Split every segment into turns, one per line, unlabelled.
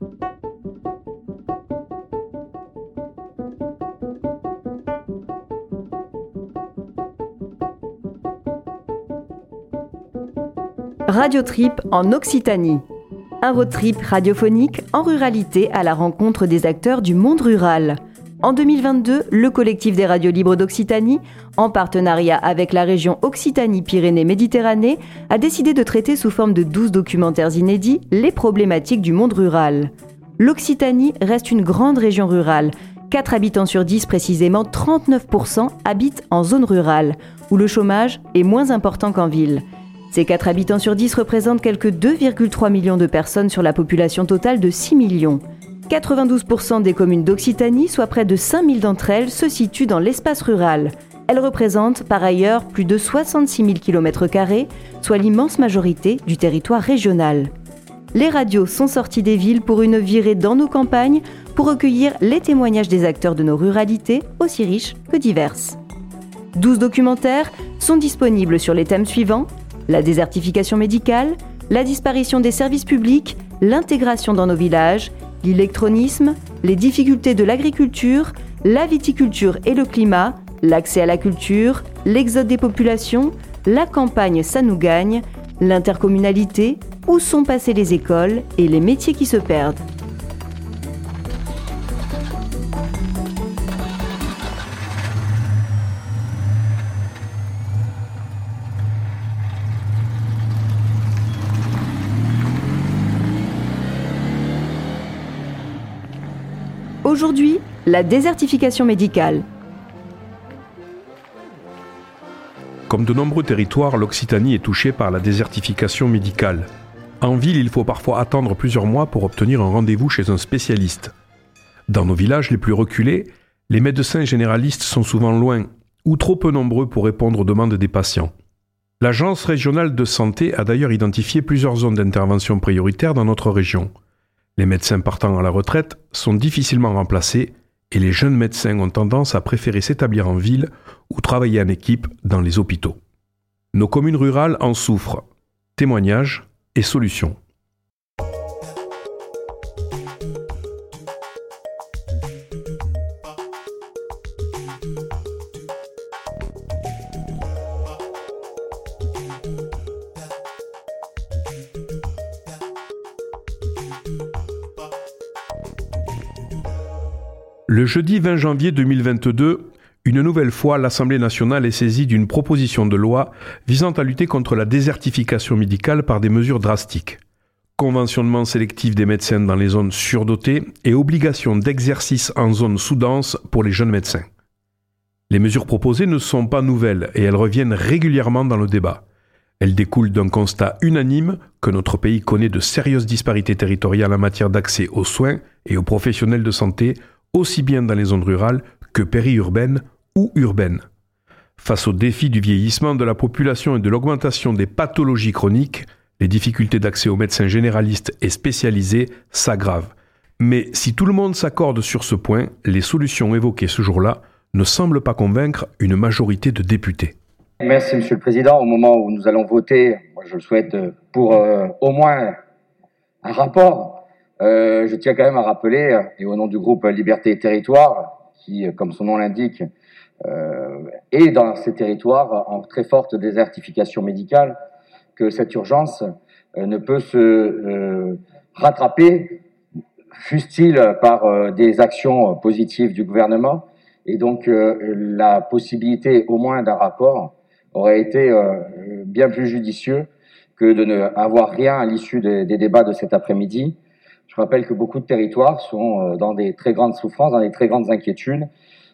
Radio Trip en Occitanie. Un road trip radiophonique en ruralité à la rencontre des acteurs du monde rural. En 2022, le collectif des radios libres d'Occitanie, en partenariat avec la région Occitanie-Pyrénées-Méditerranée, a décidé de traiter sous forme de 12 documentaires inédits les problématiques du monde rural. L'Occitanie reste une grande région rurale. 4 habitants sur 10, précisément 39%, habitent en zone rurale, où le chômage est moins important qu'en ville. Ces 4 habitants sur 10 représentent quelques 2,3 millions de personnes sur la population totale de 6 millions. 92% des communes d'Occitanie, soit près de 5000 d'entre elles, se situent dans l'espace rural. Elles représentent par ailleurs plus de 66 000 km, soit l'immense majorité du territoire régional. Les radios sont sorties des villes pour une virée dans nos campagnes pour recueillir les témoignages des acteurs de nos ruralités, aussi riches que diverses. 12 documentaires sont disponibles sur les thèmes suivants la désertification médicale, la disparition des services publics, l'intégration dans nos villages, l'électronisme, les difficultés de l'agriculture, la viticulture et le climat, l'accès à la culture, l'exode des populations, la campagne ça nous gagne, l'intercommunalité, où sont passées les écoles et les métiers qui se perdent. Aujourd'hui, la désertification médicale.
Comme de nombreux territoires, l'Occitanie est touchée par la désertification médicale. En ville, il faut parfois attendre plusieurs mois pour obtenir un rendez-vous chez un spécialiste. Dans nos villages les plus reculés, les médecins généralistes sont souvent loin ou trop peu nombreux pour répondre aux demandes des patients. L'Agence régionale de santé a d'ailleurs identifié plusieurs zones d'intervention prioritaires dans notre région. Les médecins partant à la retraite sont difficilement remplacés et les jeunes médecins ont tendance à préférer s'établir en ville ou travailler en équipe dans les hôpitaux. Nos communes rurales en souffrent. Témoignages et solutions. Le jeudi 20 janvier 2022, une nouvelle fois, l'Assemblée nationale est saisie d'une proposition de loi visant à lutter contre la désertification médicale par des mesures drastiques. Conventionnement sélectif des médecins dans les zones surdotées et obligation d'exercice en zone sous-dense pour les jeunes médecins. Les mesures proposées ne sont pas nouvelles et elles reviennent régulièrement dans le débat. Elles découlent d'un constat unanime que notre pays connaît de sérieuses disparités territoriales en matière d'accès aux soins et aux professionnels de santé aussi bien dans les zones rurales que périurbaines ou urbaines. Face aux défis du vieillissement de la population et de l'augmentation des pathologies chroniques, les difficultés d'accès aux médecins généralistes et spécialisés s'aggravent. Mais si tout le monde s'accorde sur ce point, les solutions évoquées ce jour-là ne semblent pas convaincre une majorité de députés.
Merci Monsieur le Président. Au moment où nous allons voter, moi je le souhaite pour euh, au moins un rapport euh, je tiens quand même à rappeler, euh, et au nom du groupe Liberté et Territoire, qui, euh, comme son nom l'indique, euh, est dans ces territoires en très forte désertification médicale, que cette urgence ne peut se rattraper, fût-il par des actions positives du gouvernement. Et donc, la possibilité au moins d'un rapport aurait été bien plus judicieux que de ne avoir rien à l'issue des débats de cet après-midi. Je rappelle que beaucoup de territoires sont euh, dans des très grandes souffrances, dans des très grandes inquiétudes.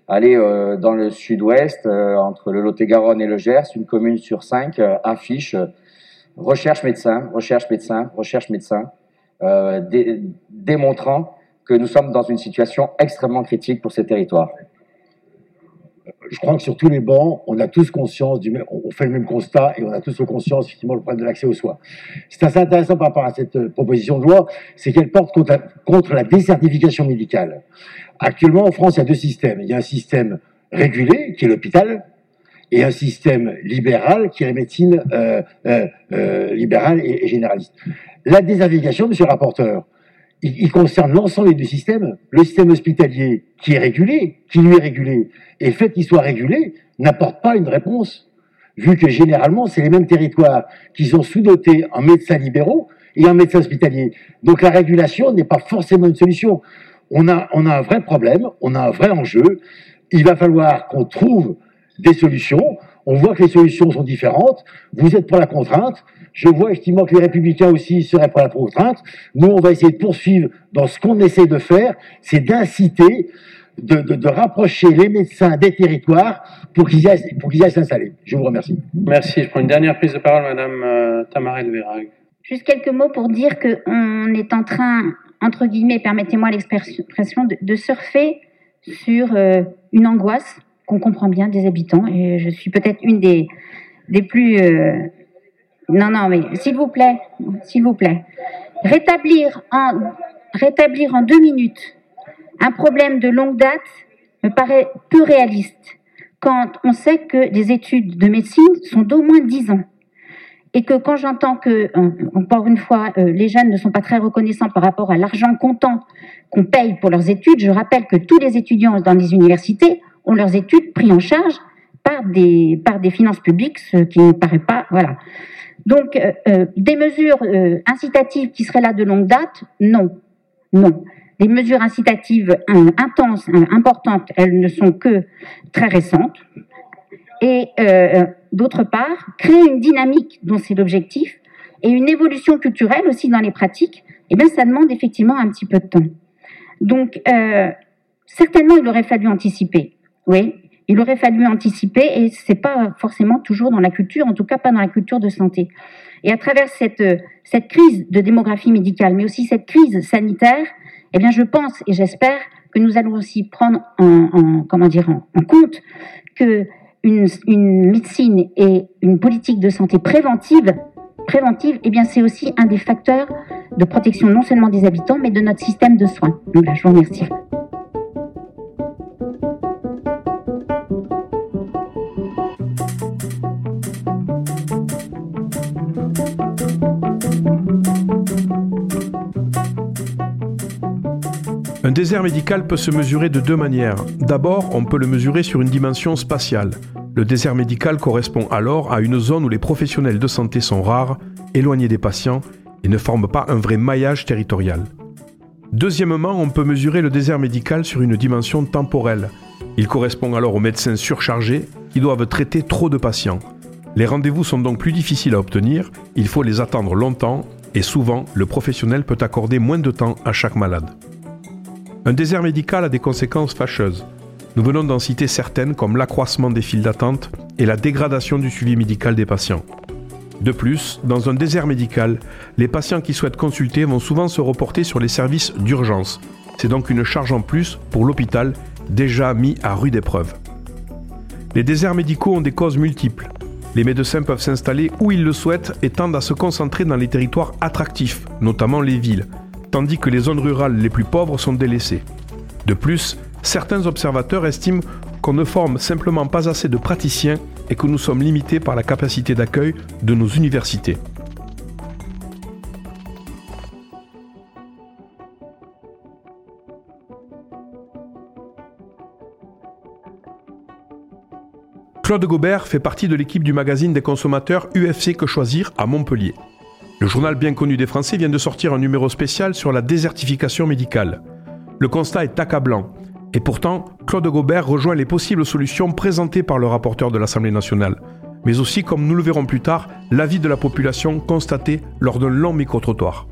Aller euh, dans le sud-ouest, euh, entre le Lot-et-Garonne et le Gers, une commune sur cinq affiche recherche médecin, recherche médecin, recherche médecin, démontrant que nous sommes dans une situation extrêmement critique pour ces territoires
je crois que sur tous les bancs, on a tous conscience, du même, on fait le même constat et on a tous conscience effectivement le problème de l'accès aux soins. C'est assez intéressant par rapport à cette euh, proposition de loi, c'est qu'elle porte contre la, contre désertification médicale. Actuellement, en France, il y a deux systèmes. Il y a un système régulé, qui est l'hôpital, et un système libéral, qui est la médecine euh, euh libérale et, et, généraliste. La désertification, monsieur le rapporteur, il, concerne l'ensemble du système. Le système hospitalier qui est régulé, qui lui est régulé, et le fait qu'il soit régulé n'apporte pas une réponse, vu que généralement, c'est les mêmes territoires qui sont sous-dotés en médecins libéraux et en médecins hospitaliers. Donc la régulation n'est pas forcément une solution. On a un vrai problème, on a un vrai enjeu. Il va falloir qu'on trouve des solutions. On voit que les solutions sont différentes. Vous êtes pour la contrainte. Je vois effectivement que les républicains aussi seraient pour la contrainte. Nous, on va essayer de poursuivre dans ce qu'on essaie de faire, c'est d'inciter, de, rapprocher les médecins des territoires pour qu'ils aillent, pour qu'ils s'installer. Je vous remercie.
Merci. Je prends une dernière prise de parole, Madame euh, Tamara Elverag.
Juste quelques mots pour dire qu'on est en train, entre guillemets, permettez-moi l'expression, de, surfer sur euh, une angoisse qu'on comprend bien des habitants. Et je suis peut-être une des, des plus... Euh, non, non, mais s'il vous plaît, s'il vous plaît. Rétablir en, rétablir en deux minutes un problème de longue date me paraît peu réaliste quand on sait que les études de médecine sont d'au moins dix ans et que quand j'entends que, encore une fois, euh, les jeunes ne sont pas très reconnaissants par rapport à l'argent comptant qu'on paye pour leurs études, je rappelle que tous les étudiants dans les universités ont leurs études prises en charge par des, par des finances publiques, ce qui ne paraît pas, voilà. Donc, euh, euh, des mesures incitatives qui seraient là de longue date, non, non. Des mesures incitatives intenses, importantes, elles ne sont que très récentes. Et d'autre part, créer une dynamique dont c'est l'objectif et une évolution culturelle aussi dans les pratiques, eh bien, ça demande effectivement un petit peu de temps. Donc, euh, certainement, il aurait fallu anticiper. Oui, il aurait fallu anticiper et c'est pas forcément toujours dans la culture, en tout cas pas dans la culture de santé. Et à travers cette, cette crise de démographie médicale, mais aussi cette crise sanitaire, eh bien, je pense et j'espère que nous allons aussi prendre en, comment dire, en compte que une, médecine et une politique de santé préventive, préventive, eh bien c'est aussi un des facteurs de protection non seulement des habitants, mais de notre système de soins. Donc je vous remercie.
Un désert médical peut se mesurer de deux manières. D'abord, on peut le mesurer sur une dimension spatiale. Le désert médical correspond alors à une zone où les professionnels de santé sont rares, éloignés des patients et ne forment pas un vrai maillage territorial. Deuxièmement, on peut mesurer le désert médical sur une dimension temporelle. Il correspond alors aux médecins surchargés qui doivent traiter trop de patients. Les rendez-vous sont donc plus difficiles à obtenir, il faut les attendre longtemps et souvent le professionnel peut accorder moins de temps à chaque malade. Un désert médical a des conséquences fâcheuses. Nous venons d'en citer certaines comme l'accroissement des files d'attente et la dégradation du suivi médical des patients. De plus, dans un désert médical, les patients qui souhaitent consulter vont souvent se reporter sur les services d'urgence. C'est donc une charge en plus pour l'hôpital déjà mis à rude épreuve. Les déserts médicaux ont des causes multiples. Les médecins peuvent s'installer où ils le souhaitent et tendent à se concentrer dans les territoires attractifs, notamment les villes, tandis que les zones rurales les plus pauvres sont délaissées. De plus, certains observateurs estiment qu'on ne forme simplement pas assez de praticiens et que nous sommes limités par la capacité d'accueil de nos universités. Claude Gobert fait partie de l'équipe du magazine des consommateurs UFC Que Choisir à Montpellier. Le journal bien connu des Français vient de sortir un numéro spécial sur la désertification médicale. Le constat est accablant. Et pourtant, Claude Gobert rejoint les possibles solutions présentées par le rapporteur de l'Assemblée nationale, mais aussi, comme nous le verrons plus tard, l'avis de la population constaté lors d'un long micro-trottoir.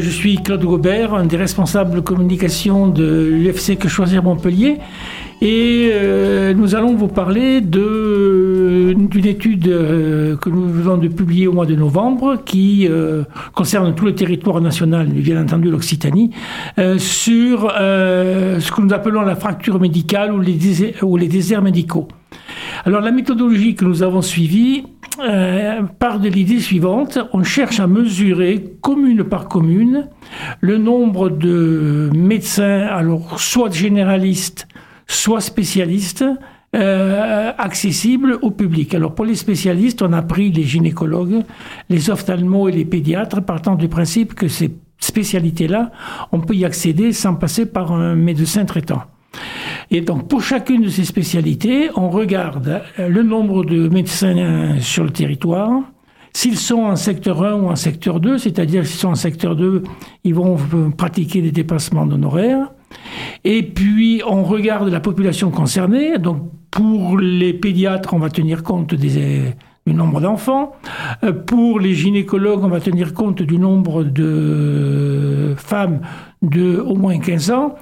Je suis Claude Gobert, un des responsables communication de l'UFC Que Choisir Montpellier. Et euh, nous allons vous parler d'une étude euh, que nous venons de publier au mois de novembre qui euh, concerne tout le territoire national, bien entendu l'Occitanie, sur ce que nous appelons la fracture médicale ou les, ou les déserts médicaux. Alors la méthodologie que nous avons suivie part de l'idée suivante, on cherche à mesurer commune par commune le nombre de médecins, alors soit généralistes, soit spécialistes euh, accessible au public. Alors pour les spécialistes, on a pris les gynécologues, les ophtalmos et les pédiatres, partant du principe que ces spécialités-là, on peut y accéder sans passer par un médecin traitant. Et donc, pour chacune de ces spécialités, on regarde le nombre de médecins sur le territoire, S'ils sont en secteur 1 ou en secteur 2, c'est-à-dire s'ils sont en secteur 2, ils vont pratiquer des dépassements d'honoraires. Et puis, on regarde la population concernée. Donc, pour les pédiatres, on va tenir compte des, du nombre d'enfants. Euh, pour les gynécologues, on va tenir compte du nombre de femmes de au moins 15 ans.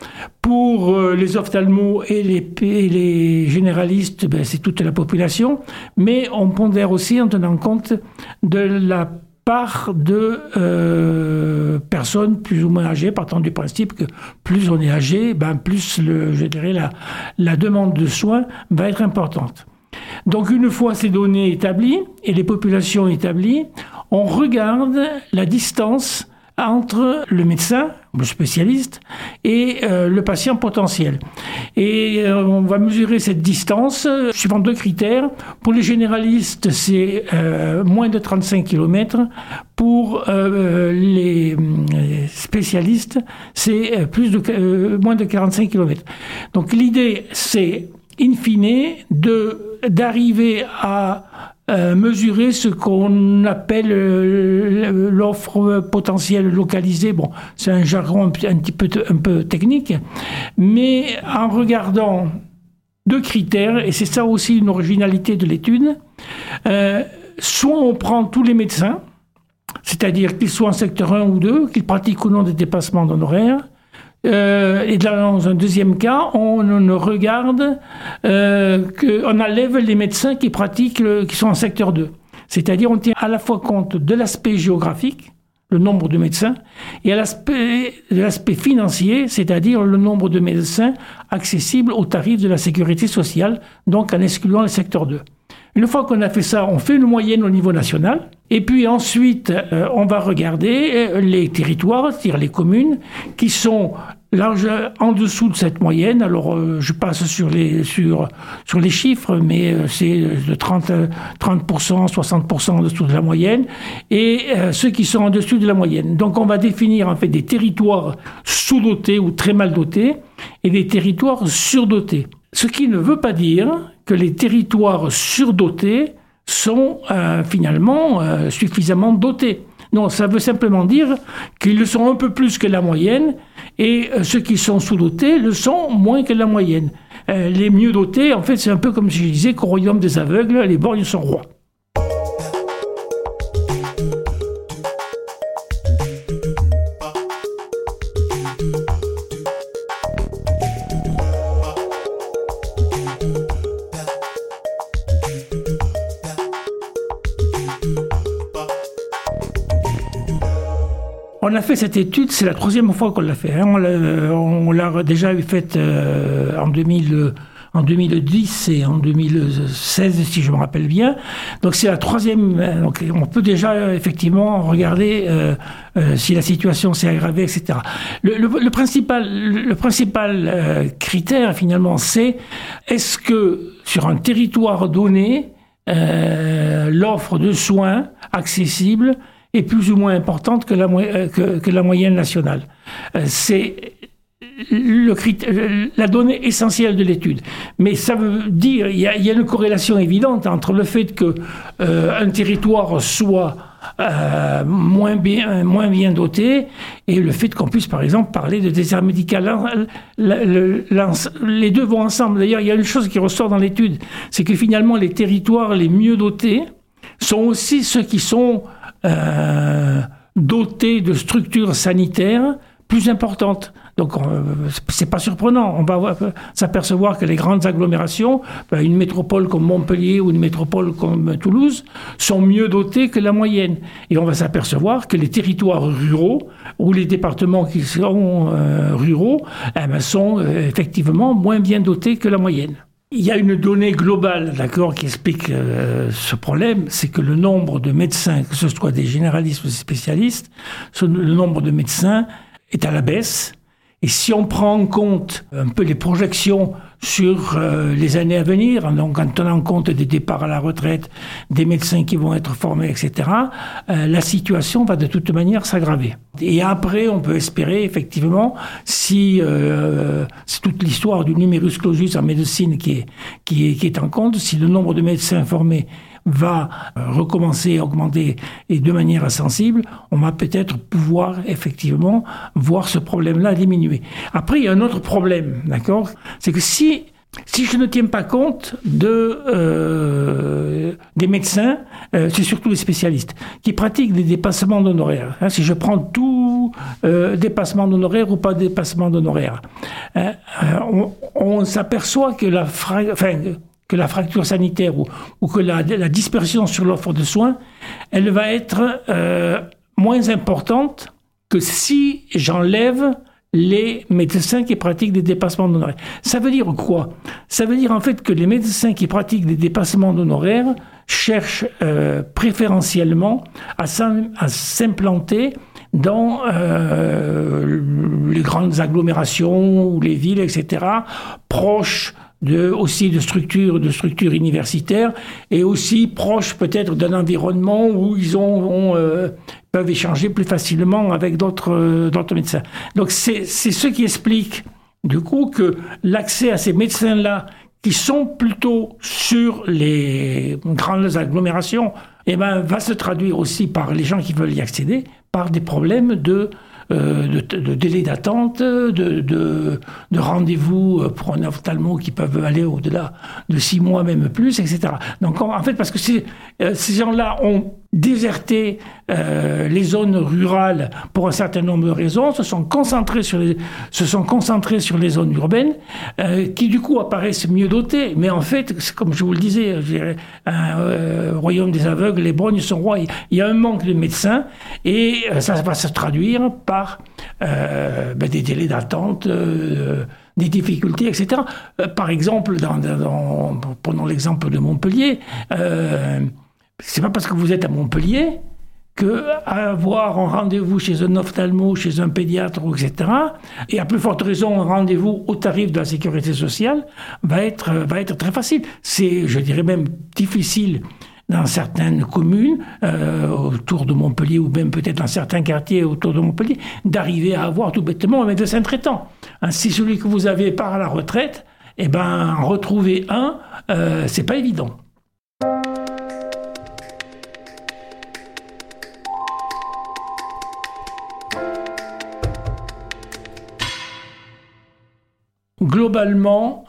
Pour euh, les ophtalmos et les, généralistes, ben, c'est toute la population. Mais on pondère aussi en tenant compte de la part de euh, personnes plus ou moins âgées, partant du principe que plus on est âgé, ben plus le, je dirais la, la demande de soins va être importante. Donc une fois ces données établies et les populations établies, on regarde la distance entre le médecin, le spécialiste, et euh, le patient potentiel. Et euh, on va mesurer cette distance euh, suivant deux critères. Pour les généralistes, c'est moins de 35 km. Pour les spécialistes, c'est plus de moins de 45 km. Donc l'idée, c'est in fine de d'arriver à euh, mesurer ce qu'on appelle euh, l'offre potentielle localisée. Bon, c'est un jargon un, petit peu, un peu technique, mais en regardant deux critères, et c'est ça aussi une originalité de l'étude, euh, soit on prend tous les médecins, c'est-à-dire qu'ils soient en secteur 1 ou 2, qu'ils pratiquent ou non des dépassements d'honoraires, euh, et dans un deuxième cas, on, regarde, euh, on enlève les médecins qui pratiquent, qui sont en secteur 2. C'est-à-dire, on tient à la fois compte de l'aspect géographique, le nombre de médecins, et à l'aspect financier, c'est-à-dire le nombre de médecins accessibles aux tarifs de la sécurité sociale, donc en excluant le secteur 2. Une fois qu'on a fait ça, on fait une moyenne au niveau national. Et puis ensuite, euh, on va regarder euh, les territoires, c'est-à-dire les communes, qui sont en dessous de cette moyenne. Alors, euh, je passe sur les sur sur les chiffres, mais c'est de 30 30% 60% en dessous de la moyenne, et ceux qui sont en dessous de la moyenne. Donc, on va définir en fait des territoires sous-dotés ou très mal dotés et des territoires surdotés. Ce qui ne veut pas dire que les territoires surdotés sont euh, finalement euh, suffisamment dotés. Non, ça veut simplement dire qu'ils le sont un peu plus que la moyenne et euh, ceux qui sont sous-dotés le sont moins que la moyenne. les mieux dotés, en fait, c'est un peu comme si je disais qu'au royaume des aveugles, les borgnes sont rois. On a fait cette étude, c'est la troisième fois qu'on l'a fait. Hein. On l'a déjà faite euh, en 2000 en 2010 et en 2016, si je me rappelle bien. Donc c'est la troisième. Euh, donc on peut déjà effectivement regarder euh, si la situation s'est aggravée, etc. Le, principal, le principal critère finalement, c'est est-ce que sur un territoire donné, l'offre de soins accessibles est plus ou moins importante que la, euh, moyenne nationale. Euh, c'est le la donnée essentielle de l'étude. Mais ça veut dire, il y, a, une corrélation évidente entre le fait que euh, un territoire soit moins, bien, moins bien doté et le fait qu'on puisse, par exemple, parler de désert médical. les deux vont ensemble. D'ailleurs, il y a une chose qui ressort dans l'étude, c'est que finalement, les territoires les mieux dotés sont aussi ceux qui sont euh, dotés de structures sanitaires plus importantes. Donc, euh, c'est pas surprenant. On va s'apercevoir que les grandes agglomérations, ben, une métropole comme Montpellier ou une métropole comme Toulouse, sont mieux dotées que la moyenne. Et on va s'apercevoir que les territoires ruraux ou les départements qui sont euh, ruraux eh ben, sont effectivement moins bien dotés que la moyenne. Il y a une donnée globale, d'accord, qui explique euh, ce problème, c'est que le nombre de médecins, que ce soit des généralistes ou des spécialistes, le nombre de médecins est à la baisse. Et si on prend en compte un peu les projections sur euh, les années à venir, donc en tenant compte des départs à la retraite, des médecins qui vont être formés, etc., euh, la situation va de toute manière s'aggraver. Et après, on peut espérer, effectivement, si euh, c'est toute l'histoire du numerus clausus en médecine qui est, qui est, qui est en compte, si le nombre de médecins formés va euh, recommencer à augmenter et de manière sensible, on va peut-être pouvoir effectivement voir ce problème-là diminuer. Après, il y a un autre problème, d'accord? C'est que si si je ne tiens pas compte de, euh, des médecins, euh, c'est surtout les spécialistes, qui pratiquent des dépassements d'honoraires. Hein, si je prends tout dépassement d'honoraires ou pas dépassement d'honoraires, on, on s'aperçoit que la, enfin, que la fracture sanitaire ou, que la, dispersion sur l'offre de soins, elle va être euh, moins importante que si j'enlève les médecins qui pratiquent des dépassements d'honoraires. Ça veut dire quoi? Ça veut dire en fait que les médecins qui pratiquent des dépassements d'honoraires cherchent euh, préférentiellement à s'implanter dans euh, les grandes agglomérations ou les villes, etc., proches de, aussi de structures, de universitaires et aussi proches peut-être d'un environnement où ils ont, euh, peuvent échanger plus facilement avec d'autres euh, médecins. Donc c'est ce qui explique du coup que l'accès à ces médecins-là qui sont plutôt sur les grandes agglomérations, eh ben, va se traduire aussi par les gens qui veulent y accéder, par des problèmes de euh, de, délais d'attente, de, de, rendez-vous euh, pour un ophtalmo qui peuvent aller au-delà de six mois, même plus, etc. Donc en fait, parce que euh, ces gens-là ont déserté les zones rurales pour un certain nombre de raisons, se sont concentrés sur les, se sont concentrés sur les zones urbaines, qui du coup apparaissent mieux dotées. Mais en fait, comme je vous le disais, un royaume des aveugles, les brognes sont rois. Il y a un manque de médecins et ça va se traduire par euh, ben, des délais d'attente, euh, des difficultés, etc. Euh, par exemple, dans, prenons l'exemple de Montpellier, c'est pas parce que vous êtes à Montpellier que avoir un rendez-vous chez un ophtalmo, chez un pédiatre, etc., et à plus forte raison un rendez-vous au tarif de la sécurité sociale, va être, va être très facile. C'est, je dirais même, difficile dans certaines communes euh, autour de Montpellier ou même peut-être dans certains quartiers autour de Montpellier, d'arriver à avoir tout bêtement un médecin traitant. Hein, si celui que vous avez part à la retraite, eh ben retrouver un, euh, c'est pas évident. Globalement,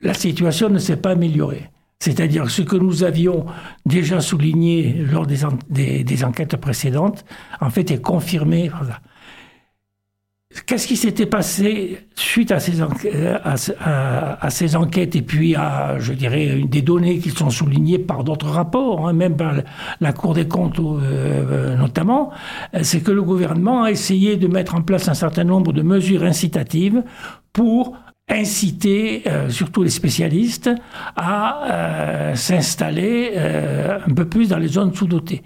la situation ne s'est pas améliorée. C'est-à-dire ce que nous avions déjà souligné lors des, enquêtes précédentes, en fait, est confirmé. Qu'est-ce qui s'était passé suite à ces, enquêtes et puis à, je dirais, des données qui sont soulignées par d'autres rapports, hein, même par la Cour des comptes euh, notamment, c'est que le gouvernement a essayé de mettre en place un certain nombre de mesures incitatives pour inciter euh, surtout les spécialistes à euh, s'installer euh, un peu plus dans les zones sous-dotées.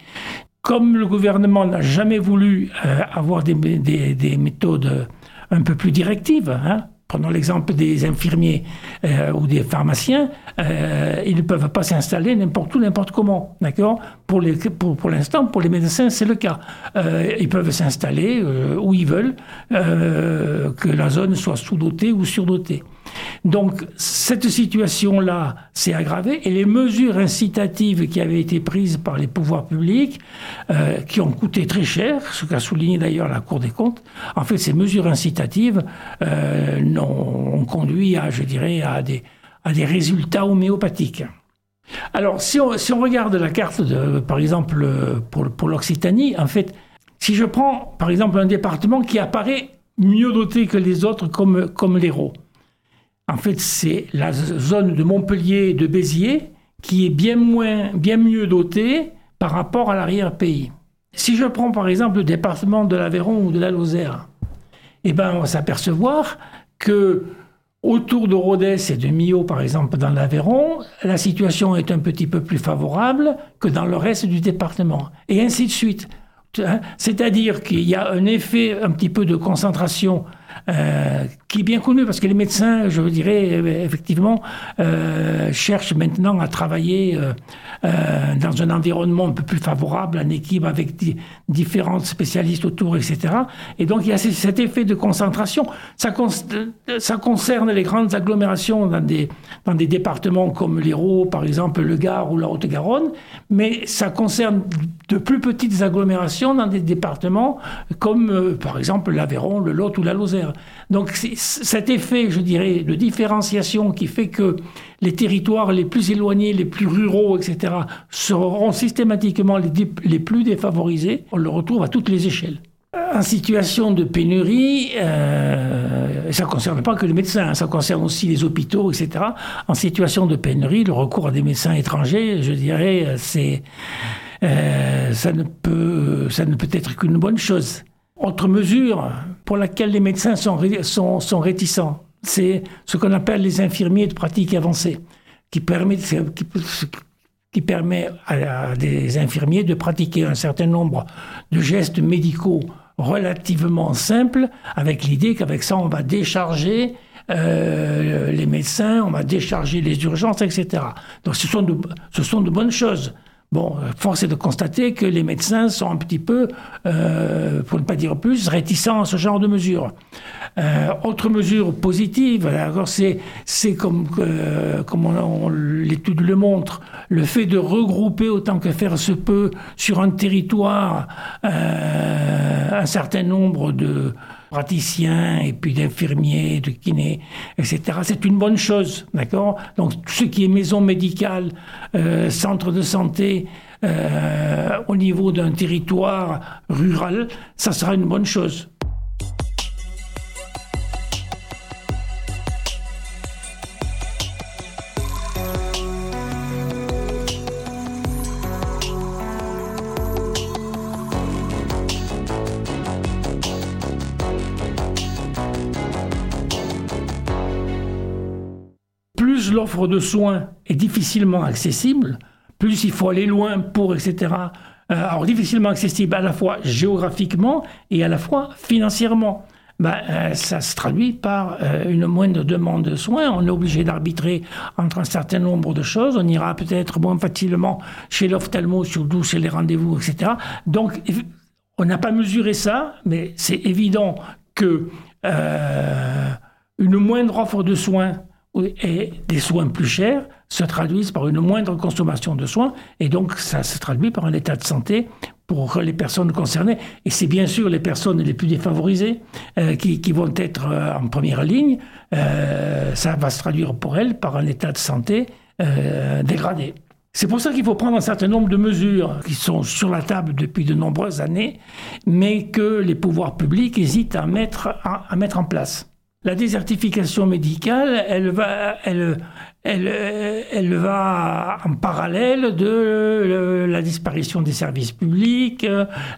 Comme le gouvernement n'a jamais voulu avoir des, des, méthodes un peu plus directives, hein, Prenons l'exemple des infirmiers euh, ou des pharmaciens, euh, ils ne peuvent pas s'installer n'importe où, n'importe comment, d'accord? Pour les, pour, pour l'instant, pour les médecins, c'est le cas. Euh, ils peuvent s'installer où ils veulent, que la zone soit sous-dotée ou surdotée. Donc cette situation-là s'est aggravée et les mesures incitatives qui avaient été prises par les pouvoirs publics, euh, qui ont coûté très cher, ce qu'a souligné d'ailleurs la Cour des comptes, en fait ces mesures incitatives euh, ont, conduit à, je dirais, à des, à des résultats homéopathiques. Alors si on, si on regarde la carte, de, par exemple, pour, pour l'Occitanie, en fait, si je prends par exemple un département qui apparaît mieux doté que les autres comme, comme l'Hérault, en fait, c'est la zone de Montpellier et de Béziers qui est bien, mieux dotée par rapport à l'arrière-pays. Si je prends par exemple le département de l'Aveyron ou de la Lozère, eh ben, on va s'apercevoir que autour de Rodez et de Millau, par exemple, dans l'Aveyron, la situation est un petit peu plus favorable que dans le reste du département. Et ainsi de suite. Hein? C'est-à-dire qu'il y a un effet un petit peu de concentration euh, qui est bien connu parce que les médecins, je dirais, effectivement, euh, cherchent maintenant à travailler euh, euh, dans un environnement un peu plus favorable, en équipe avec di différents spécialistes autour, etc. Et donc il y a cet effet de concentration. Ça, ça concerne les grandes agglomérations dans des, dans des départements comme l'Hérault, par exemple, le Gard ou la Haute-Garonne, mais ça concerne de plus petites agglomérations dans des départements comme, euh, par exemple, l'Aveyron, le Lot ou la Lozère. Donc cet effet, je dirais, de différenciation qui fait que les territoires les plus éloignés, les plus ruraux, etc., seront systématiquement les, plus défavorisés. On le retrouve à toutes les échelles. En situation de pénurie, euh, ça ne concerne pas que les médecins, ça concerne aussi les hôpitaux, etc. En situation de pénurie, le recours à des médecins étrangers, je dirais, euh, peut, ça ne peut être qu'une bonne chose. Autre mesure pour laquelle les médecins sont, sont, réticents, c'est ce qu'on appelle les infirmiers de pratique avancée, qui permet, qui, permet à, des infirmiers de pratiquer un certain nombre de gestes médicaux relativement simples, avec l'idée qu'avec ça, on va décharger euh, les médecins, on va décharger les urgences, etc. Donc ce sont ce sont de bonnes choses. Bon, force est de constater que les médecins sont un petit peu, euh, pour ne pas dire plus, réticents à ce genre de mesures. Euh, autre mesure positive, c'est, comme, euh, comme l'étude le montre, le fait de regrouper autant que faire se peut sur un territoire euh, un certain nombre de, praticiens et puis d'infirmiers, de kinés, etc. C'est une bonne chose, d'accord? Donc ce qui est maison médicale, euh, centre de santé, euh, au niveau d'un territoire rural, ça sera une bonne chose. L'offre de soins est difficilement accessible, plus il faut aller loin pour, etc. Euh, alors difficilement accessible à la fois géographiquement et à la fois financièrement. Ben, euh, ça se traduit par euh, une moindre demande de soins. On est obligé d'arbitrer entre un certain nombre de choses. On ira peut-être moins facilement chez l'ophtalmo, surtout chez les rendez-vous, etc. Donc, on n'a pas mesuré ça, mais c'est évident que une moindre offre de soins et des soins plus chers se traduisent par une moindre consommation de soins et donc ça se traduit par un état de santé pour les personnes concernées. Et c'est bien sûr les personnes les plus défavorisées euh, qui, vont être euh, en première ligne. Euh, ça va se traduire pour elles par un état de santé dégradé. C'est pour ça qu'il faut prendre un certain nombre de mesures qui sont sur la table depuis de nombreuses années, mais que les pouvoirs publics hésitent à mettre, à mettre en place. La désertification médicale, elle va, elle, elle, elle, va en parallèle de la disparition des services publics,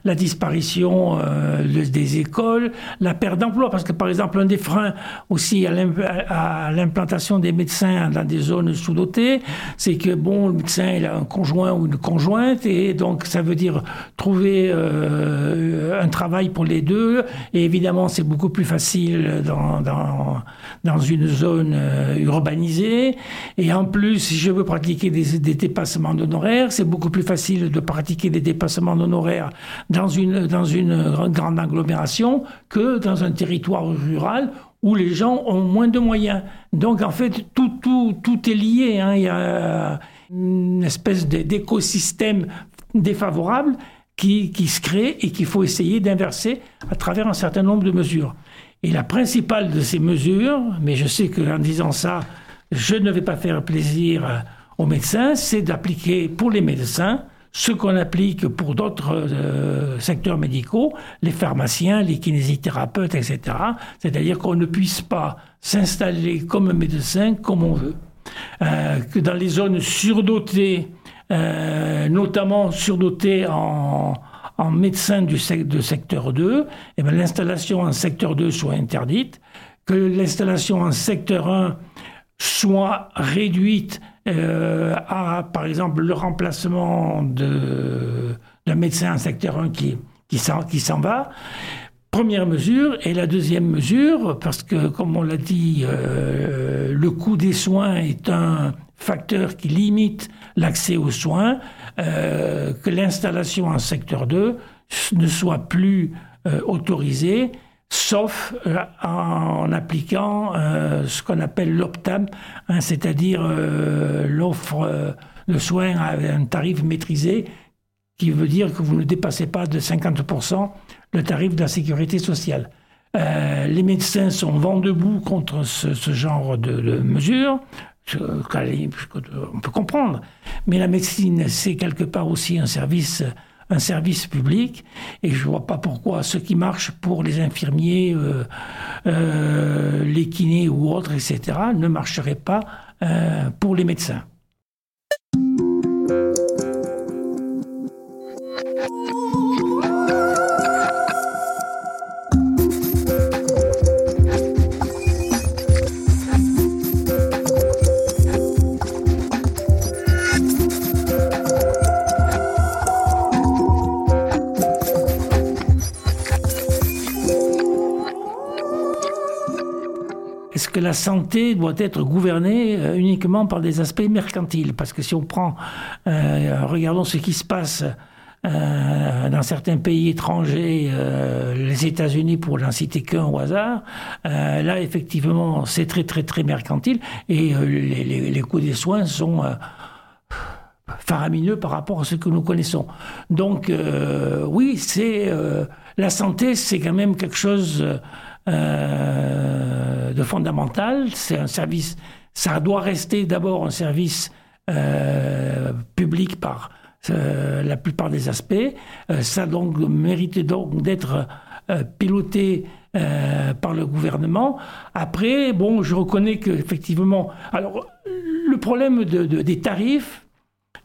la disparition euh, des écoles, la perte d'emploi. Parce que, par exemple, un des freins aussi à l'implantation des médecins dans des zones sous-dotées, c'est que, bon, le médecin, il a un conjoint ou une conjointe, et donc ça veut dire trouver euh, un travail pour les deux. Et évidemment, c'est beaucoup plus facile dans, dans, une zone euh, urbanisée. Et en plus, si je veux pratiquer des, dépassements d'honoraires, c'est beaucoup plus facile de pratiquer des dépassements d'honoraires dans une, dans une grande agglomération que dans un territoire rural où les gens ont moins de moyens. Donc en fait, tout, tout, tout est lié. Hein. Il y a une espèce d'écosystème défavorable qui, qui se crée et qu'il faut essayer d'inverser à travers un certain nombre de mesures. Et la principale de ces mesures, mais je sais qu'en disant ça, je ne vais pas faire plaisir aux médecins, c'est d'appliquer pour les médecins ce qu'on applique pour d'autres euh, secteurs médicaux, les pharmaciens, les kinésithérapeutes, etc. C'est-à-dire qu'on ne puisse pas s'installer comme médecin comme on veut. Euh, que dans les zones surdotées, euh, notamment surdotées en, médecins du de secteur 2, eh ben, l'installation en secteur 2 soit interdite, que l'installation en secteur 1 soit réduite euh, à, par exemple, le remplacement d'un médecin en secteur 1 qui, qui s'en va, Première mesure. Et la deuxième mesure, parce que, comme on l'a dit, euh, le coût des soins est un facteur qui limite l'accès aux soins, euh, que l'installation en secteur 2 ne soit plus autorisée, sauf euh, en appliquant euh, ce qu'on appelle l'OPTAM, hein, c'est-à-dire euh, l'offre de soins à un tarif maîtrisé, qui veut dire que vous ne dépassez pas de 50% le tarif de la sécurité sociale. Les médecins sont vent debout contre ce, genre de, de mesures. Je- On peut comprendre. Mais la médecine, c'est quelque part aussi un service, un service public. Et je vois pas pourquoi ce qui marche pour les infirmiers, euh, euh, les kinés ou autres, etc., ne marcherait pas euh, pour les médecins. Que la santé doit être gouvernée euh, uniquement par des aspects mercantiles Parce que si on prend, euh, regardons ce qui se passe euh, dans certains pays étrangers, les États-Unis pour n'en citer qu'un au hasard, là effectivement c'est très très très mercantile et les, les- coûts des soins sont faramineux par rapport à ce que nous connaissons. Donc oui, c'est la santé, c'est quand même quelque chose euh, de fondamental. C'est un service, ça doit rester d'abord un service euh, public par euh, la plupart des aspects. Ça donc mérite donc d'être piloté par le gouvernement. Après, bon, je reconnais que effectivement, alors le problème de- de- des tarifs,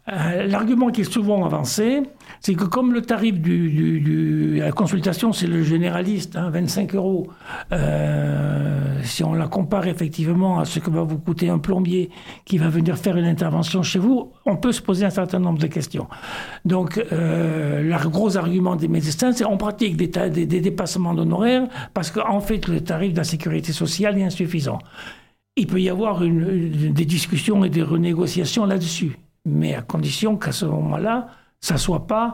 L'argument qui est souvent avancé, c'est que comme le tarif du, du- du- la consultation, c'est le généraliste, hein, 25 euros, euh, si on la compare effectivement à ce que va vous coûter un plombier qui va venir faire une intervention chez vous, on peut se poser un certain nombre de questions. Donc, euh, le gros argument des médecins, c'est on pratique des, dépassements d'honoraires parce qu'en fait, le tarif de la sécurité sociale est insuffisant. Il peut y avoir des discussions et des renégociations là-dessus, mais à condition qu'à ce moment-là, ça soit pas,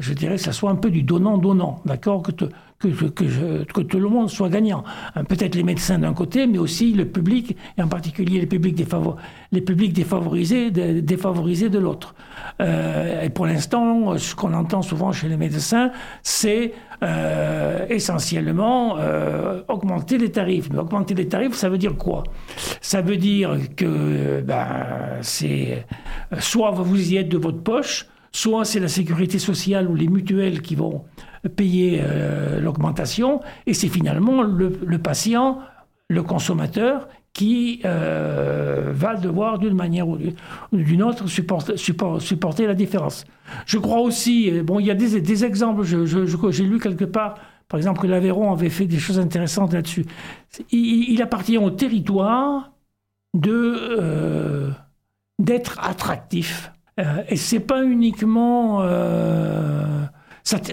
je dirais, ça soit un peu du donnant-donnant, d'accord que, que, que, tout le monde soit gagnant. Hein, Peut-être les médecins d'un côté, mais aussi le public, et en particulier les publics, défavo- les publics défavorisés, dé- défavorisés de l'autre. Euh, et pour l'instant, ce qu'on entend souvent chez les médecins, c'est euh, essentiellement euh, augmenter les tarifs. Mais augmenter les tarifs, ça veut dire quoi? Ça veut dire que ben, c'est soit vous y êtes de votre poche, soit c'est la sécurité sociale ou les mutuelles qui vont payer euh, l'augmentation, et c'est finalement le, patient, le consommateur, qui euh, va devoir d'une manière ou d'une- autre supporter, support- supporter la différence. Je crois aussi, euh, bon, il y a des, exemples, j'ai lu quelque part, par exemple, que l'Aveyron avait fait des choses intéressantes là-dessus. Il, appartient au territoire d'être attractif. Euh, et c'est pas uniquement euh,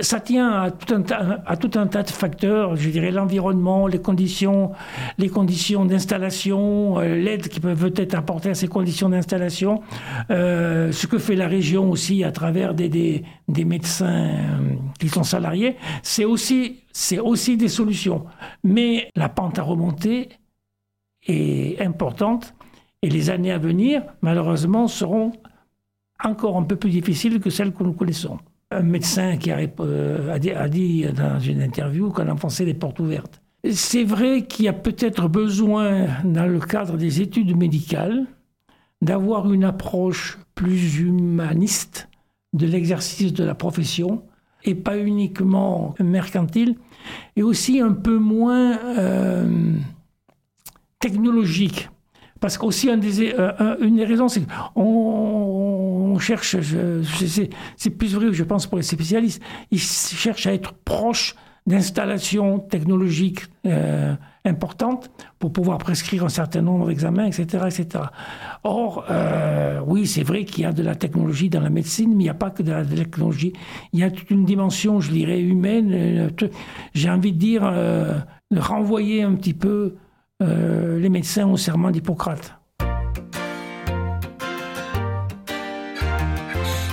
ça, tient à tout, un à tout un tas de facteurs, je dirais l'environnement, les conditions, les conditions d'installation, euh, l'aide qui peut être apportée à ces conditions d'installation, euh, ce que fait la région aussi à travers des, des, des médecins qui sont salariés, c'est aussi, c'est aussi des solutions. Mais la pente à remonter est importante et les années à venir, malheureusement, seront encore un peu plus difficiles que celles que nous connaissons. Un médecin qui a, euh, dit dans une interview qu'on enfonçait les portes ouvertes. C'est vrai qu'il y a peut-être besoin, dans le cadre des études médicales, d'avoir une approche plus humaniste de l'exercice de la profession et pas uniquement mercantile, et aussi un peu moins euh, technologique. Parce qu'aussi, euh, un- une des raisons, c'est qu'on on cherche, c'est- plus vrai, je pense, pour les spécialistes, ils cherchent à être proches d'installations technologiques euh, importantes pour pouvoir prescrire un certain nombre d'examens, etc., etc. Or, euh, oui, c'est vrai qu'il y a de la technologie dans la médecine, mais il n'y a pas que de la technologie. Il y a toute une dimension, je dirais, humaine. J'ai envie de dire, de renvoyer un petit peu les médecins au serment d'Hippocrate.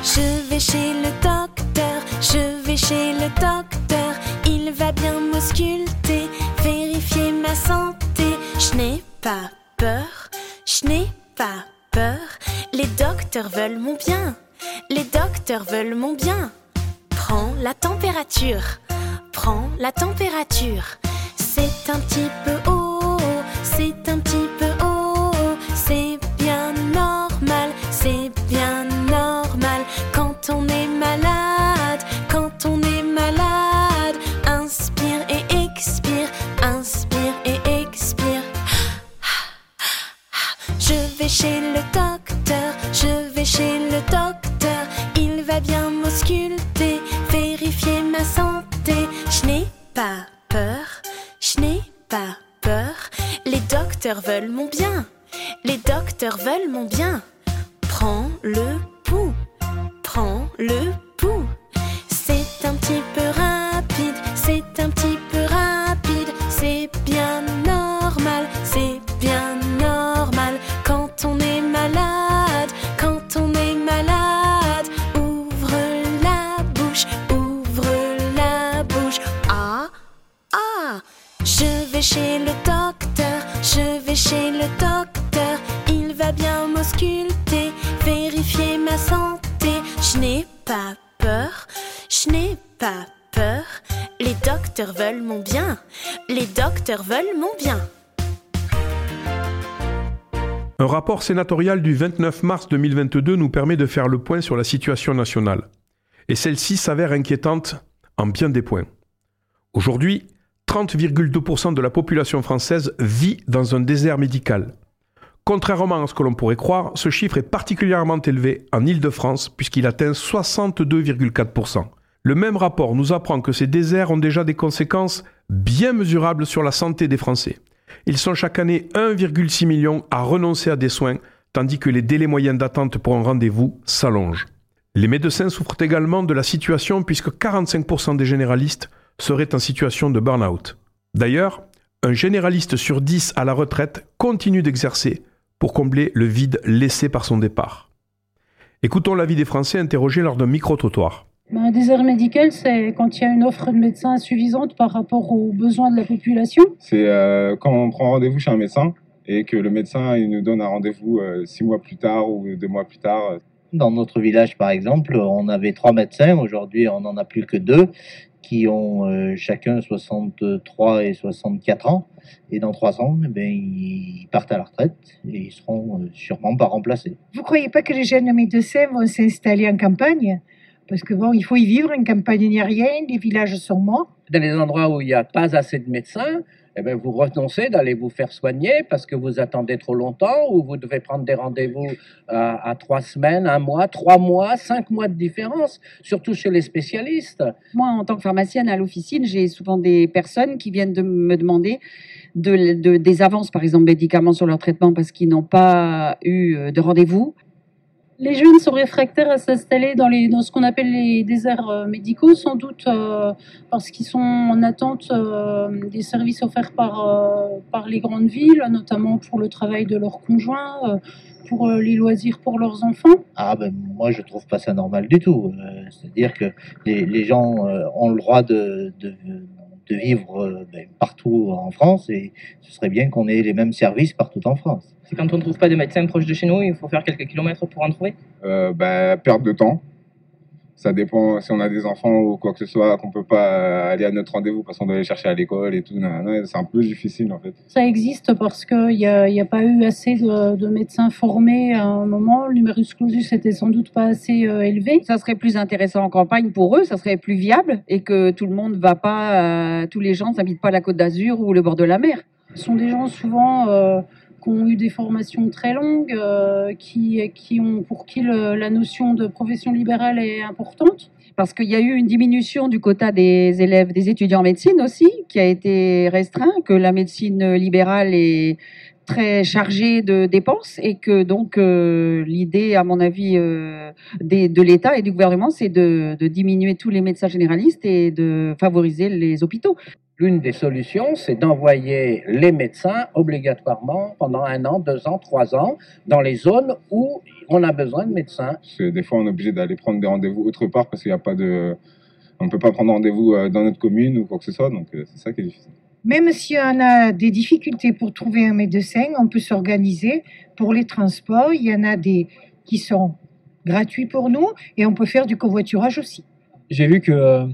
Je vais chez le docteur, je vais chez le docteur va bien m'ausculter, vérifier ma santé. Je n'ai pas peur, je n'ai pas peur. Les docteurs veulent mon bien, les docteurs veulent mon bien. Prends la température, prends la température. C'est un petit peu haut, c'est un petit peu haut, c'est bien normal, c'est bien normal quand on est malade, quand on est malade. Inspire et expire, inspire et expire. Je vais chez le docteur, je vais chez le docteur. Il va bien m'ausculter, veulent mon bien, les docteurs veulent mon bien. Pas peur, je n'ai pas peur. Les docteurs veulent mon bien, les docteurs veulent mon bien.
Un rapport sénatorial du 29 mars 2022 nous permet de faire le point sur la situation nationale. Et celle-ci s'avère inquiétante en bien des points. Aujourd'hui, 30,2% de la population française vit dans un désert médical. Contrairement à ce que l'on pourrait croire, ce chiffre est particulièrement élevé en Île-de-France puisqu'il atteint 62,4%. Le même rapport nous apprend que ces déserts ont déjà des conséquences bien mesurables sur la santé des Français. Ils sont chaque année 1,6 million à renoncer à des soins, tandis que les délais moyens d'attente pour un rendez-vous s'allongent. Les médecins souffrent également de la situation puisque 45% des généralistes seraient en situation de burn-out. D'ailleurs, un généraliste sur 10 à la retraite continue d'exercer pour combler le vide laissé par son départ. Écoutons l'avis des Français interrogés lors d'un micro-trottoir.
Ben, un désert médical, c'est quand il y a une offre de médecins insuffisante par rapport aux besoins de la population.
C'est euh, quand on prend rendez-vous chez un médecin et que le médecin il nous donne un rendez-vous euh, six mois plus tard ou deux mois plus tard.
Dans notre village, par exemple, on avait trois médecins. Aujourd'hui, on n'en a plus que deux qui ont euh, chacun 63 et 64 ans. Et dans trois ans, eh bien, ils partent à la retraite et ils seront euh, sûrement pas remplacés.
Vous croyez pas que les jeunes médecins vont s'installer en campagne? Parce que bon, il faut y vivre, en campagne, il n'y a rien, les villages sont morts.
Dans les endroits où il n'y a pas assez de médecins, eh bien, vous renoncez d'aller vous faire soigner parce que vous attendez trop longtemps ou vous devez prendre des rendez-vous à, à, trois semaines, un mois, trois mois, cinq mois de différence, surtout chez les spécialistes.
Moi, en tant que pharmacienne à l'officine, j'ai souvent des personnes qui viennent de me demander de, de, des avances, par exemple, médicaments sur leur traitement parce qu'ils n'ont pas eu de rendez-vous
les jeunes sont réfractaires à s'installer dans, les, dans ce qu'on appelle les déserts euh, médicaux, sans doute euh, parce qu'ils sont en attente euh, des services offerts par, par les grandes villes, notamment pour le travail de leurs conjoints, pour les loisirs pour leurs enfants.
Ah ben moi je trouve pas ça normal du tout. C'est-à-dire que les, les gens ont le droit de, de de vivre ben, partout en France et ce serait bien qu'on ait les mêmes services partout en France.
C'est quand on ne trouve pas de médecin proche de chez nous, il faut faire quelques kilomètres pour en trouver?
Euh, bah, Perte de temps. Ça dépend si on a des enfants ou quoi que ce soit, qu'on peut pas aller à notre rendez-vous parce qu'on doit les chercher à l'école et tout. C'est un peu difficile en fait.
Ça existe parce qu'il n'y a, a, pas eu assez de, de, médecins formés à un moment. Le numerus clausus était sans doute pas assez euh, élevé.
Ça serait plus intéressant en campagne pour eux, ça serait plus viable et que tout le monde va pas, euh, tous les gens n'habitent pas la côte d'Azur ou le bord de la mer.
Ce sont des gens souvent euh, ont eu des formations très longues, euh, qui, qui ont, pour qui la notion de profession libérale est importante.
Parce qu'il y a eu une diminution du quota des élèves, des étudiants en médecine aussi, qui a été restreint, que la médecine libérale est très chargée de dépenses et que donc euh, l'idée, à mon avis, euh, de l'État et du gouvernement, c'est de diminuer tous les médecins généralistes et de favoriser les hôpitaux.
L'une des solutions, c'est d'envoyer les médecins obligatoirement pendant un an, deux ans, trois ans dans les zones où on a besoin de médecins.
Des fois, on est obligé d'aller prendre des rendez-vous autre part parce qu'il n'y a pas de. On ne peut pas prendre rendez-vous euh, dans notre commune ou quoi que ce soit, donc euh, c'est ça qui est difficile.
Même si on a des difficultés pour trouver un médecin, on peut s'organiser pour les transports. Il y en a des qui sont gratuits pour nous et on peut faire du covoiturage aussi.
J'ai vu que, euh,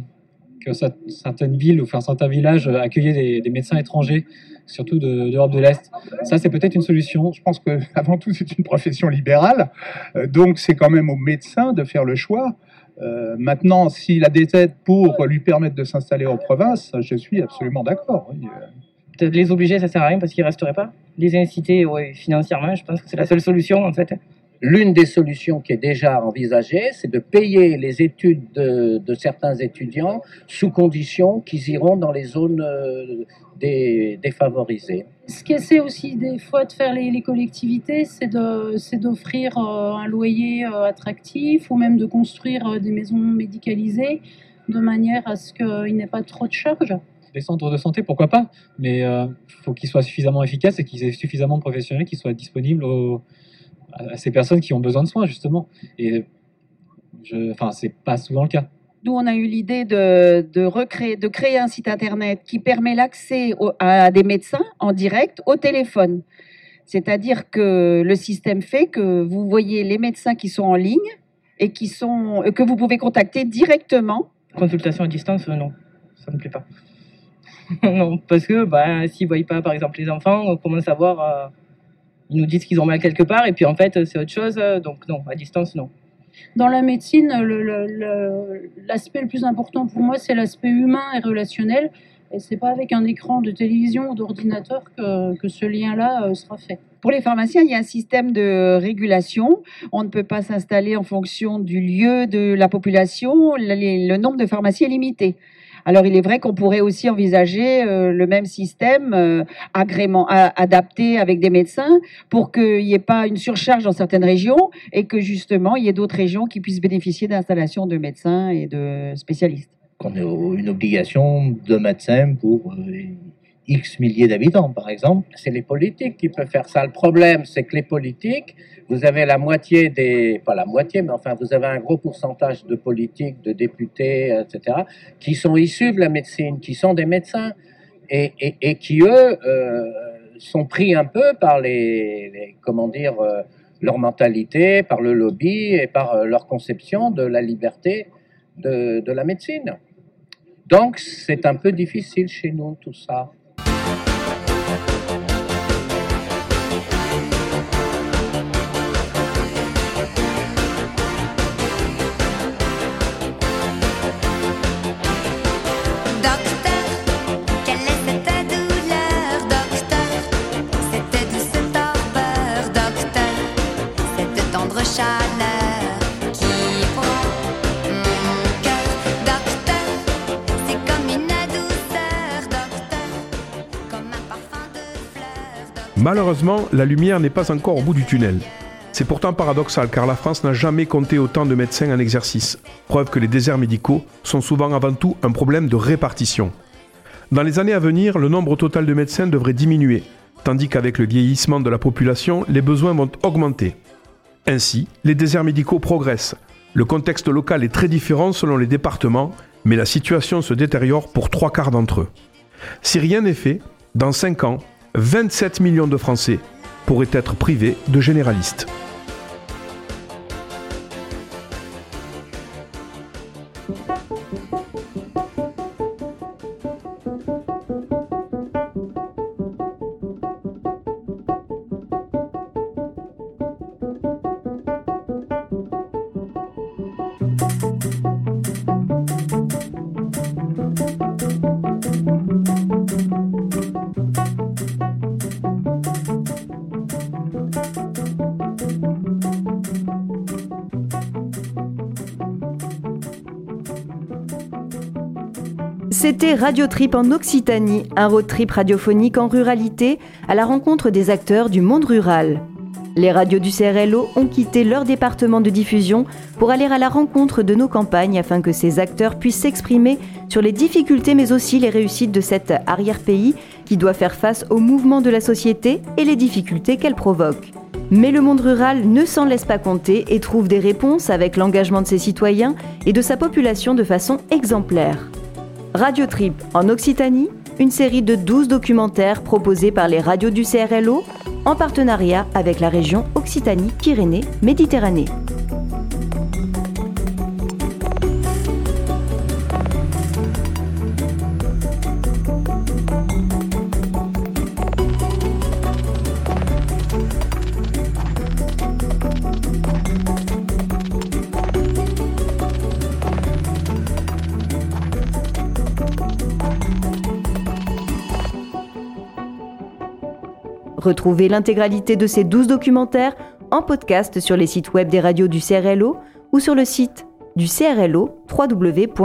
que cer- certaines villes ou enfin, certains villages euh, accueillaient des, médecins étrangers, surtout de- d'Europe de, l'Est. Ça, c'est peut-être une solution.
Je pense que avant tout, c'est une profession libérale, Euh, donc c'est quand même au médecin de faire le choix. Euh, maintenant, s'il a des aides pour lui permettre de s'installer en province, je suis absolument d'accord.
les obliger, ça sert à rien parce qu'ils resteraient pas. Les inciter financièrement, je pense que c'est la seule solution en fait.
L'une des solutions qui est déjà envisagée, c'est de payer les études de, de certains étudiants sous condition qu'ils iront dans les zones euh, dé- défavorisées.
Ce qui essaie aussi des fois de faire les, les collectivités, c'est de- c'est d'offrir euh, un loyer euh, attractif ou même de construire euh, des maisons médicalisées de manière à ce qu'il n'y ait pas trop de charges.
Des centres de santé, pourquoi pas, mais il faut qu'ils soient suffisamment efficaces et qu'ils aient suffisamment de professionnels qui soient disponibles aux- à ces personnes qui ont besoin de soins, justement. Et je, enfin, c'est pas souvent le cas.
Nous, on a eu l'idée de, de, recréer, de créer un site internet qui permet l'accès à des médecins en direct au téléphone. C'est-à-dire que le système fait que vous voyez les médecins qui sont en ligne et qui sont, que vous pouvez contacter directement.
Consultation à distance, euh, non, ça me plaît pas. non, parce que bah, s'ils voient pas, par exemple, les enfants, comment savoir euh, Ils nous disent qu'ils ont mal quelque part et puis en fait, c'est autre chose. euh, Donc non, à distance, non.
Dans la médecine, le- le- le- l'aspect le, plus important pour moi, c'est l'aspect humain et relationnel. Et c'est pas avec un écran de télévision ou d'ordinateur que, que ce lien-là euh, sera fait.
Pour les pharmaciens, il y a un système de régulation. On ne peut pas s'installer en fonction du lieu de la population. Le nombre de pharmacies est limité. Alors, il est vrai qu'on pourrait aussi envisager euh, le même système euh, agrément adapté avec des médecins pour qu'il n'y ait pas une surcharge dans certaines régions et que justement il y ait d'autres régions qui puissent bénéficier d'installations de médecins et de spécialistes.
qu'on ait une obligation de médecin pour euh, X milliers d'habitants, par exemple.
C'est les politiques qui peuvent faire ça. Le problème, c'est que les politiques, vous avez la moitié des, pas la moitié, mais enfin, vous avez un gros pourcentage de politiques, de députés, etc., qui sont issus de la médecine, qui sont des médecins, et, qui, eux, euh, sont pris un peu par les, comment dire, euh, leur mentalité, par le lobby et par euh, leur conception de la liberté de la médecine. Donc, c'est un peu difficile chez nous, tout ça.
Malheureusement, la lumière n'est pas encore au bout du tunnel. C'est pourtant paradoxal car la France n'a jamais compté autant de médecins en exercice, preuve que les déserts médicaux sont souvent avant tout un problème de répartition. Dans les années à venir, le nombre total de médecins devrait diminuer, tandis qu'avec le vieillissement de la population, les besoins vont augmenter. Ainsi, les déserts médicaux progressent. Le contexte local est très différent selon les départements, mais la situation se détériore pour trois quarts d'entre eux. Si rien n'est fait, dans 5 ans, 27 millions de Français pourraient être privés de généralistes.
C'était Radio Trip en Occitanie, un road trip radiophonique en ruralité à la rencontre des acteurs du monde rural. Les radios du CRLO ont quitté leur département de diffusion pour aller à la rencontre de nos campagnes afin que ces acteurs puissent s'exprimer sur les difficultés mais aussi les réussites de cet arrière-pays qui doit faire face aux mouvements de la société et les difficultés qu'elle provoque. Mais le monde rural ne s'en laisse pas compter et trouve des réponses avec l'engagement de ses citoyens et de sa population de façon exemplaire. Radio Trip en Occitanie, une série de 12 documentaires proposés par les radios du CRLO en partenariat avec la région Occitanie-Pyrénées-Méditerranée. Retrouvez l'intégralité de ces 12 documentaires en podcast sur les sites web des radios du CRLO ou sur le site du CRLO www.crlo.fr.